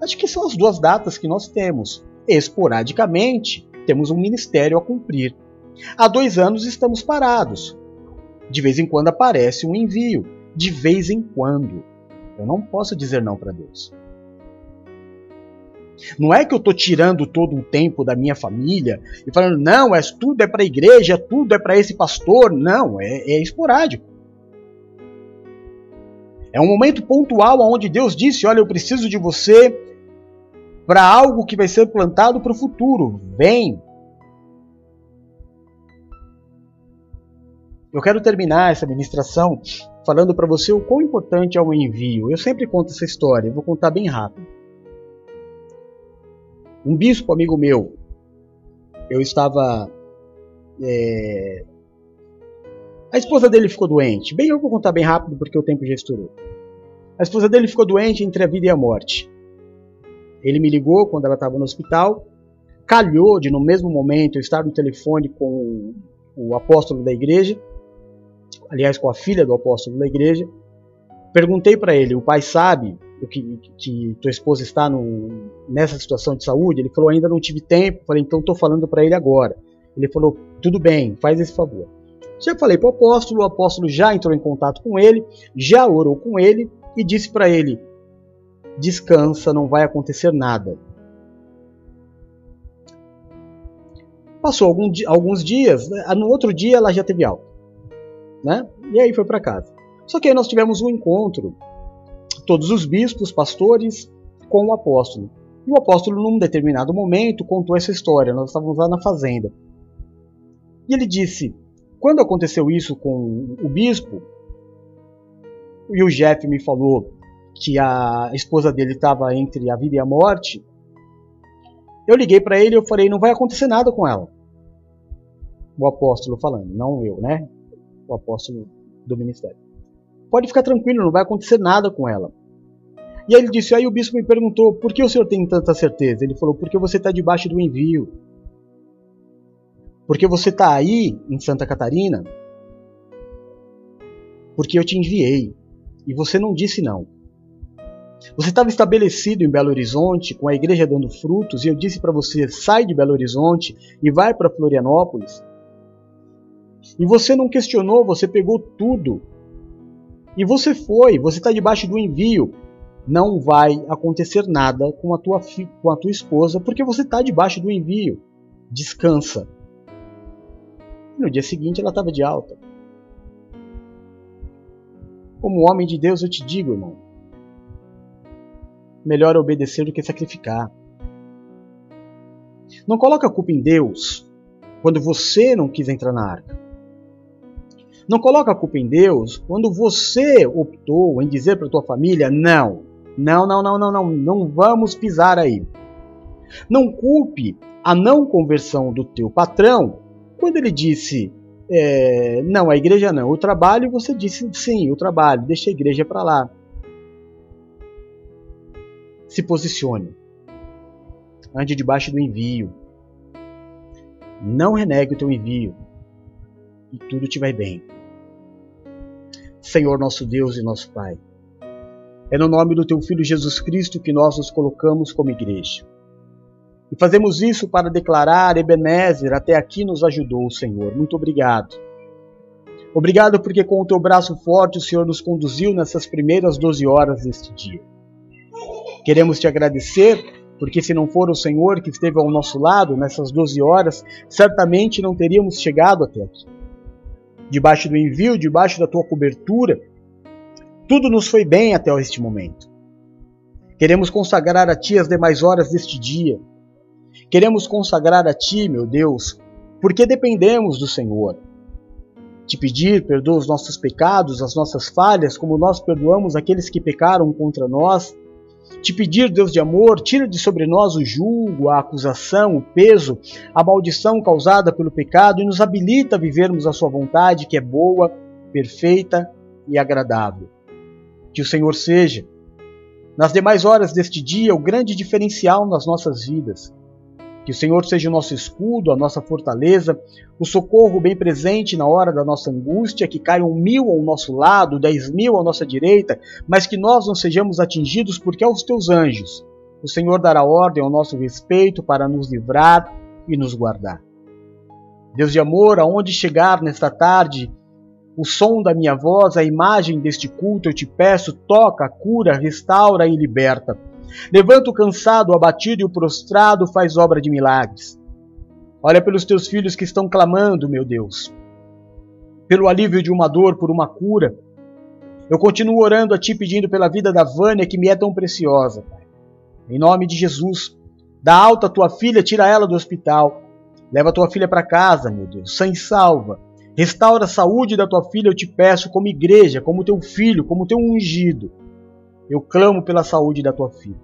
Acho que são as duas datas que nós temos. Esporadicamente, temos um ministério a cumprir. Há dois anos estamos parados. De vez em quando aparece um envio. De vez em quando. Eu não posso dizer não para Deus. Não é que eu estou tirando todo o tempo da minha família e falando, não, é, tudo é para a igreja, tudo é para esse pastor. Não, é, é esporádico. É um momento pontual onde Deus disse: Olha, eu preciso de você para algo que vai ser plantado para o futuro. Vem. Eu quero terminar essa ministração falando para você o quão importante é o envio. Eu sempre conto essa história, vou contar bem rápido. Um bispo amigo meu, eu estava. É... A esposa dele ficou doente. Bem, eu vou contar bem rápido porque o tempo já estourou. A esposa dele ficou doente entre a vida e a morte. Ele me ligou quando ela estava no hospital. Calhou de, no mesmo momento, eu estar no telefone com o apóstolo da igreja, aliás, com a filha do apóstolo da igreja. Perguntei para ele: o pai sabe o que, que tua esposa está no, nessa situação de saúde? Ele falou, ainda não tive tempo. Falei, então estou falando para ele agora. Ele falou, tudo bem, faz esse favor. Já falei para o apóstolo, o apóstolo já entrou em contato com ele, já orou com ele e disse para ele: descansa, não vai acontecer nada. Passou algum, alguns dias, né? no outro dia ela já teve alta, né? E aí foi para casa. Só que aí nós tivemos um encontro todos os bispos, pastores, com o apóstolo. E o apóstolo, num determinado momento, contou essa história. Nós estávamos lá na fazenda. E ele disse: quando aconteceu isso com o bispo, e o Jeff me falou que a esposa dele estava entre a vida e a morte, eu liguei para ele e eu falei: não vai acontecer nada com ela. O apóstolo falando, não eu, né? O apóstolo do ministério. Pode ficar tranquilo, não vai acontecer nada com ela. E aí ele disse, aí o bispo me perguntou, por que o senhor tem tanta certeza? Ele falou, porque você está debaixo do envio. Porque você está aí, em Santa Catarina, porque eu te enviei. E você não disse não. Você estava estabelecido em Belo Horizonte, com a igreja dando frutos, e eu disse para você: sai de Belo Horizonte e vai para Florianópolis. E você não questionou, você pegou tudo e você foi, você está debaixo do envio. Não vai acontecer nada com a tua, com a tua esposa, porque você está debaixo do envio. Descansa. E no dia seguinte ela estava de alta. Como homem de Deus, eu te digo, irmão: melhor obedecer do que sacrificar. Não coloca a culpa em Deus quando você não quis entrar na arca. Não coloca a culpa em Deus quando você optou em dizer para tua família não, não, não, não, não, não, não vamos pisar aí. Não culpe a não conversão do teu patrão quando ele disse é, não, a igreja não, o trabalho você disse sim, o trabalho, deixa a igreja para lá. Se posicione. Ande debaixo do envio. Não renegue o teu envio. E tudo te vai bem. Senhor nosso Deus e nosso Pai. É no nome do Teu Filho Jesus Cristo que nós nos colocamos como igreja. E fazemos isso para declarar Ebenezer, até aqui nos ajudou o Senhor. Muito obrigado. Obrigado porque com o Teu braço forte o Senhor nos conduziu nessas primeiras 12 horas deste dia. Queremos Te agradecer porque se não for o Senhor que esteve ao nosso lado nessas 12 horas, certamente não teríamos chegado até aqui debaixo do envio, debaixo da tua cobertura. Tudo nos foi bem até este momento. Queremos consagrar a Ti as demais horas deste dia. Queremos consagrar a Ti, meu Deus, porque dependemos do Senhor. Te pedir, perdoa os nossos pecados, as nossas falhas, como nós perdoamos aqueles que pecaram contra nós te pedir, Deus de amor, tira de sobre nós o julgo, a acusação, o peso, a maldição causada pelo pecado e nos habilita a vivermos a Sua vontade, que é boa, perfeita e agradável. Que o Senhor seja, nas demais horas deste dia, o grande diferencial nas nossas vidas. Que o Senhor seja o nosso escudo, a nossa fortaleza, o socorro bem presente na hora da nossa angústia, que caiam mil ao nosso lado, dez mil à nossa direita, mas que nós não sejamos atingidos porque aos teus anjos o Senhor dará ordem ao nosso respeito para nos livrar e nos guardar. Deus de amor, aonde chegar nesta tarde, o som da minha voz, a imagem deste culto, eu te peço, toca, cura, restaura e liberta. Levanta o cansado, o abatido e o prostrado, faz obra de milagres. Olha pelos teus filhos que estão clamando, meu Deus, pelo alívio de uma dor, por uma cura. Eu continuo orando a Ti pedindo pela vida da Vânia, que me é tão preciosa, Pai. Em nome de Jesus, dá alta a tua filha, tira ela do hospital. Leva a tua filha para casa, meu Deus, sem salva. Restaura a saúde da tua filha, eu te peço, como igreja, como teu filho, como teu ungido. Eu clamo pela saúde da tua filha.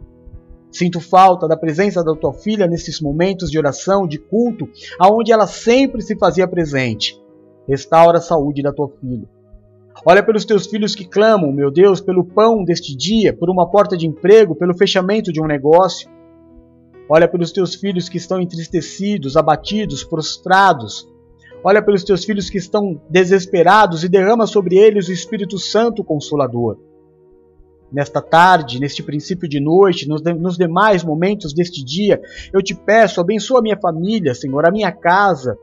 Sinto falta da presença da tua filha nesses momentos de oração, de culto, aonde ela sempre se fazia presente. Restaura a saúde da tua filha. Olha pelos teus filhos que clamam, meu Deus, pelo pão deste dia, por uma porta de emprego, pelo fechamento de um negócio. Olha pelos teus filhos que estão entristecidos, abatidos, prostrados. Olha pelos teus filhos que estão desesperados e derrama sobre eles o Espírito Santo Consolador. Nesta tarde, neste princípio de noite, nos, de, nos demais momentos deste dia, eu te peço, abençoa a minha família, Senhor, a minha casa,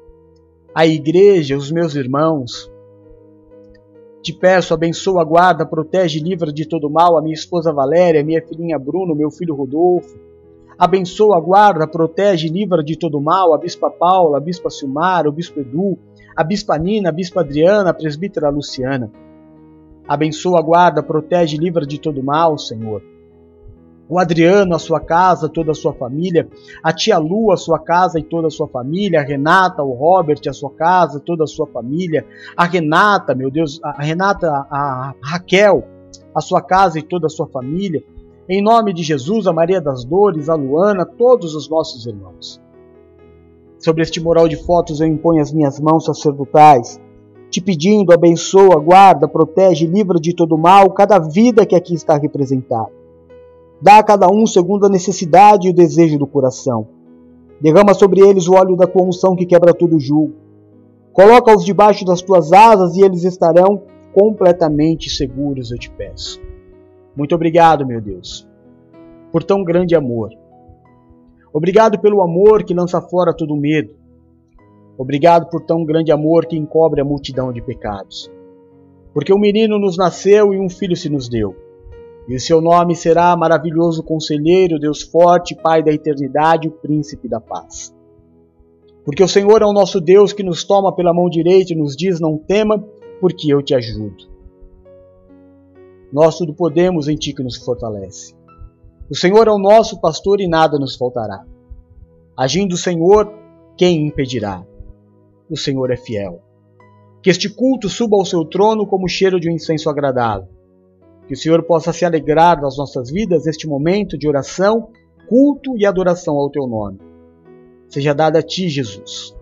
a igreja, os meus irmãos. Te peço, abençoa, guarda, protege, livra de todo mal a minha esposa Valéria, minha filhinha Bruno, meu filho Rodolfo. Abençoa, guarda, protege, livra de todo mal a bispa Paula, a bispa Silmar, o bispo Edu, a bispa Nina, a bispa Adriana, a presbítera Luciana. Abençoa, guarda, protege, livra de todo mal, Senhor. O Adriano, a sua casa, toda a sua família, a tia Lu, a sua casa e toda a sua família, a Renata, o Robert, a sua casa, toda a sua família, a Renata, meu Deus, a Renata, a Raquel, a sua casa e toda a sua família. Em nome de Jesus, a Maria das Dores, a Luana, todos os nossos irmãos. Sobre este moral de fotos eu imponho as minhas mãos sacerdotais, te pedindo, abençoa, guarda, protege, livra de todo mal cada vida que aqui está representada Dá a cada um segundo a necessidade e o desejo do coração. Derrama sobre eles o óleo da tua unção que quebra todo julgo. Coloca-os debaixo das tuas asas e eles estarão completamente seguros, eu te peço. Muito obrigado, meu Deus, por tão grande amor. Obrigado pelo amor que lança fora todo medo. Obrigado por tão grande amor que encobre a multidão de pecados. Porque um menino nos nasceu e um filho se nos deu e o seu nome será maravilhoso conselheiro, Deus forte, Pai da eternidade, o príncipe da paz. Porque o Senhor é o nosso Deus que nos toma pela mão direita e nos diz: Não tema, porque eu te ajudo. Nós tudo podemos em ti que nos fortalece. O Senhor é o nosso pastor e nada nos faltará. Agindo o Senhor, quem impedirá? O Senhor é fiel. Que este culto suba ao seu trono como o cheiro de um incenso agradável que o Senhor possa se alegrar das nossas vidas este momento de oração, culto e adoração ao teu nome. Seja dada a ti, Jesus,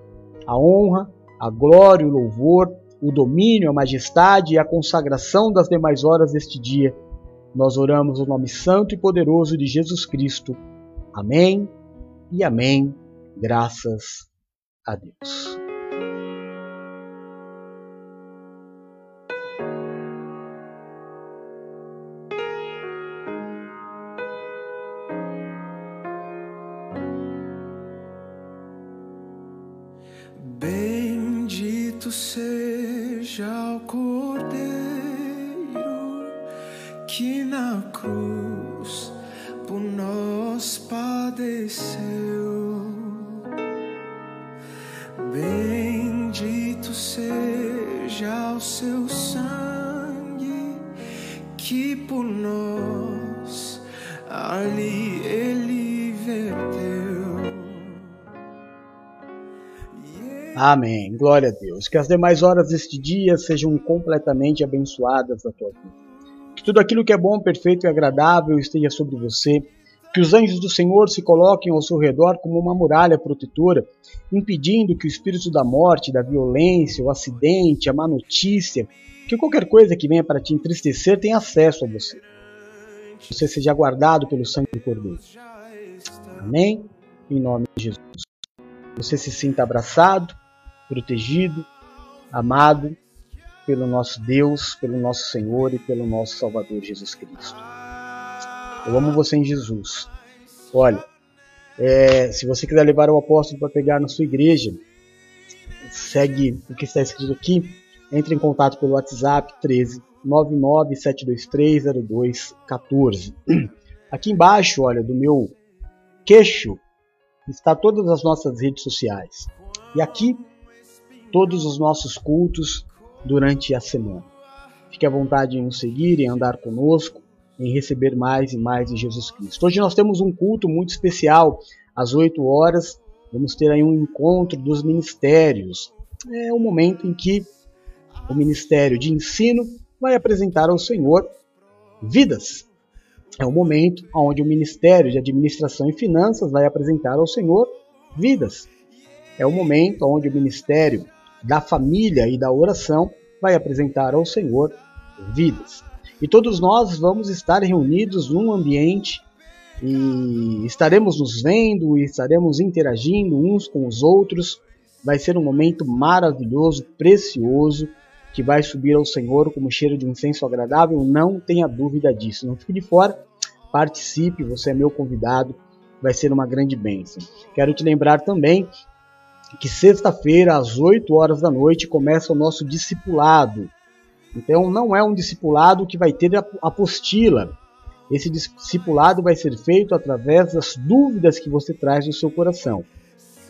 a honra, a glória, o louvor, o domínio, a majestade e a consagração das demais horas deste dia. Nós oramos o nome santo e poderoso de Jesus Cristo. Amém e amém. Graças a Deus. Amém. Glória a Deus. Que as demais horas deste dia sejam completamente abençoadas na tua vida. Que tudo aquilo que é bom, perfeito e agradável esteja sobre você. Que os anjos do Senhor se coloquem ao seu redor como uma muralha protetora, impedindo que o espírito da morte, da violência, o acidente, a má notícia, que qualquer coisa que venha para te entristecer tenha acesso a você. Você seja guardado pelo sangue do Cordeiro. Amém? Em nome de Jesus. Você se sinta abraçado, protegido, amado pelo nosso Deus, pelo nosso Senhor e pelo nosso Salvador Jesus Cristo. Eu amo você em Jesus. Olha, é, se você quiser levar o apóstolo para pegar na sua igreja, segue o que está escrito aqui. Entre em contato pelo WhatsApp 13 997230214. Aqui embaixo, olha, do meu queixo, está todas as nossas redes sociais. E aqui, todos os nossos cultos durante a semana. Fique à vontade em nos seguir, em andar conosco em receber mais e mais de Jesus Cristo. Hoje nós temos um culto muito especial, às 8 horas, vamos ter aí um encontro dos ministérios. É o momento em que o Ministério de Ensino vai apresentar ao Senhor vidas. É o momento onde o Ministério de Administração e Finanças vai apresentar ao Senhor vidas. É o momento onde o Ministério da Família e da Oração vai apresentar ao Senhor vidas. E todos nós vamos estar reunidos num ambiente e estaremos nos vendo e estaremos interagindo uns com os outros. Vai ser um momento maravilhoso, precioso, que vai subir ao Senhor como cheiro de incenso agradável, não tenha dúvida disso. Não fique de fora, participe, você é meu convidado, vai ser uma grande bênção. Quero te lembrar também que sexta-feira, às 8 horas da noite, começa o nosso discipulado. Então não é um discipulado que vai ter apostila. Esse discipulado vai ser feito através das dúvidas que você traz no seu coração.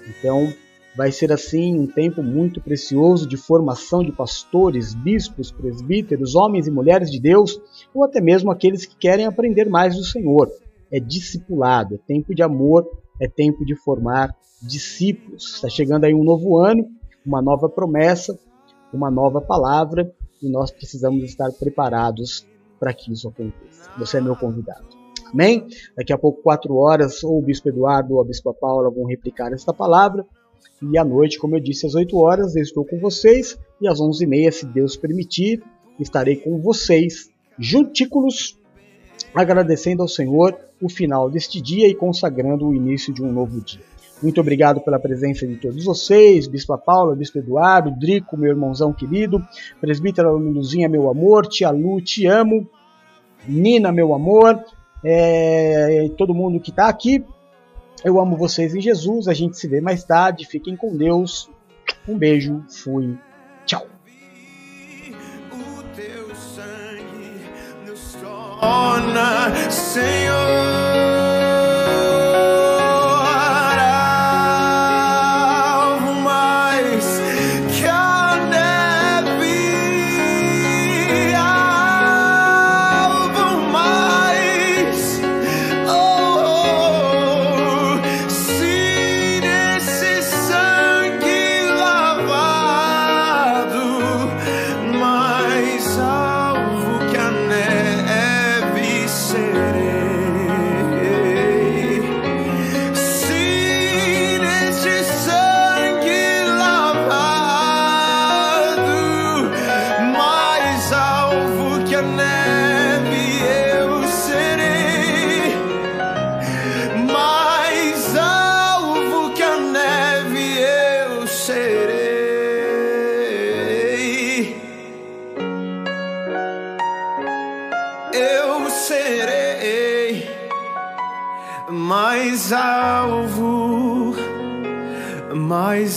Então vai ser assim um tempo muito precioso de formação de pastores, bispos, presbíteros, homens e mulheres de Deus, ou até mesmo aqueles que querem aprender mais do Senhor. É discipulado, é tempo de amor, é tempo de formar discípulos. Está chegando aí um novo ano, uma nova promessa, uma nova palavra e nós precisamos estar preparados para que isso aconteça. Você é meu convidado. Amém? Daqui a pouco, quatro horas, ou o Bispo Eduardo ou a Bispa Paula vão replicar esta palavra. E à noite, como eu disse, às 8 horas, eu estou com vocês. E às 11h30, se Deus permitir, estarei com vocês, juntículos, agradecendo ao Senhor o final deste dia e consagrando o início de um novo dia. Muito obrigado pela presença de todos vocês, Bispo Paula, Bispo Eduardo, Drico, meu irmãozão querido, Presbítera Luzinha, meu amor, Tia Lu, te amo, Nina, meu amor, é, todo mundo que está aqui. Eu amo vocês em Jesus, a gente se vê mais tarde, fiquem com Deus. Um beijo, fui, Senhor.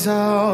Mais alvo, mais alvo.